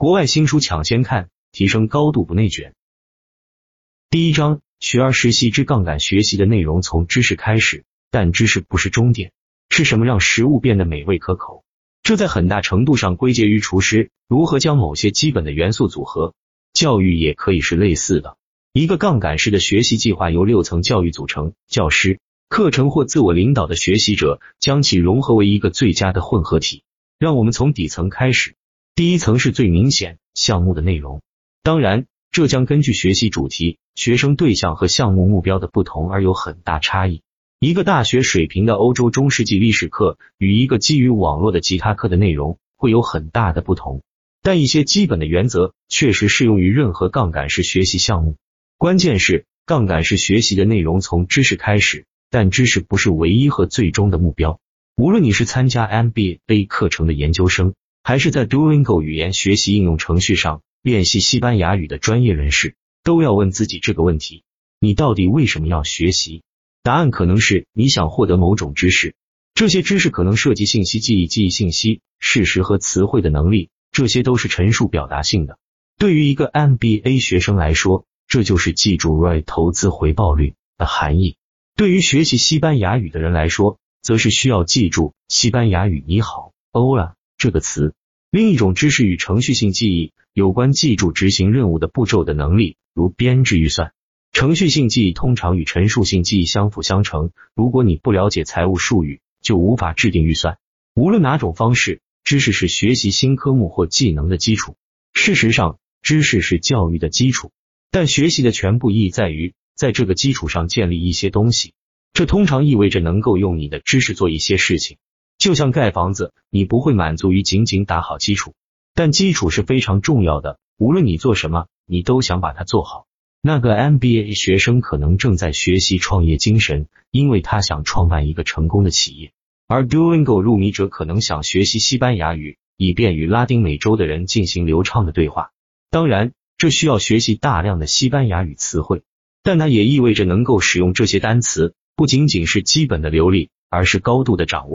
国外新书抢先看，提升高度不内卷。第一章：学而时习之杠杆学习的内容从知识开始，但知识不是终点。是什么让食物变得美味可口？这在很大程度上归结于厨师如何将某些基本的元素组合。教育也可以是类似的。一个杠杆式的学习计划由六层教育组成：教师、课程或自我领导的学习者，将其融合为一个最佳的混合体。让我们从底层开始。第一层是最明显项目的内容，当然，这将根据学习主题、学生对象和项目目标的不同而有很大差异。一个大学水平的欧洲中世纪历史课与一个基于网络的吉他课的内容会有很大的不同，但一些基本的原则确实适用于任何杠杆式学习项目。关键是，杠杆式学习的内容从知识开始，但知识不是唯一和最终的目标。无论你是参加 MBA 课程的研究生。还是在 Duolingo 语言学习应用程序上练习西班牙语的专业人士，都要问自己这个问题：你到底为什么要学习？答案可能是你想获得某种知识，这些知识可能涉及信息记忆、记忆信息、事实和词汇的能力，这些都是陈述表达性的。对于一个 MBA 学生来说，这就是记住 ROI 投资回报率的含义；对于学习西班牙语的人来说，则是需要记住西班牙语你好，Hola。这个词，另一种知识与程序性记忆有关，记住执行任务的步骤的能力，如编制预算。程序性记忆通常与陈述性记忆相辅相成。如果你不了解财务术语，就无法制定预算。无论哪种方式，知识是学习新科目或技能的基础。事实上，知识是教育的基础，但学习的全部意义在于在这个基础上建立一些东西。这通常意味着能够用你的知识做一些事情。就像盖房子，你不会满足于仅仅打好基础，但基础是非常重要的。无论你做什么，你都想把它做好。那个 MBA 学生可能正在学习创业精神，因为他想创办一个成功的企业；而 Duolingo 入迷者可能想学习西班牙语，以便与拉丁美洲的人进行流畅的对话。当然，这需要学习大量的西班牙语词汇，但它也意味着能够使用这些单词，不仅仅是基本的流利，而是高度的掌握。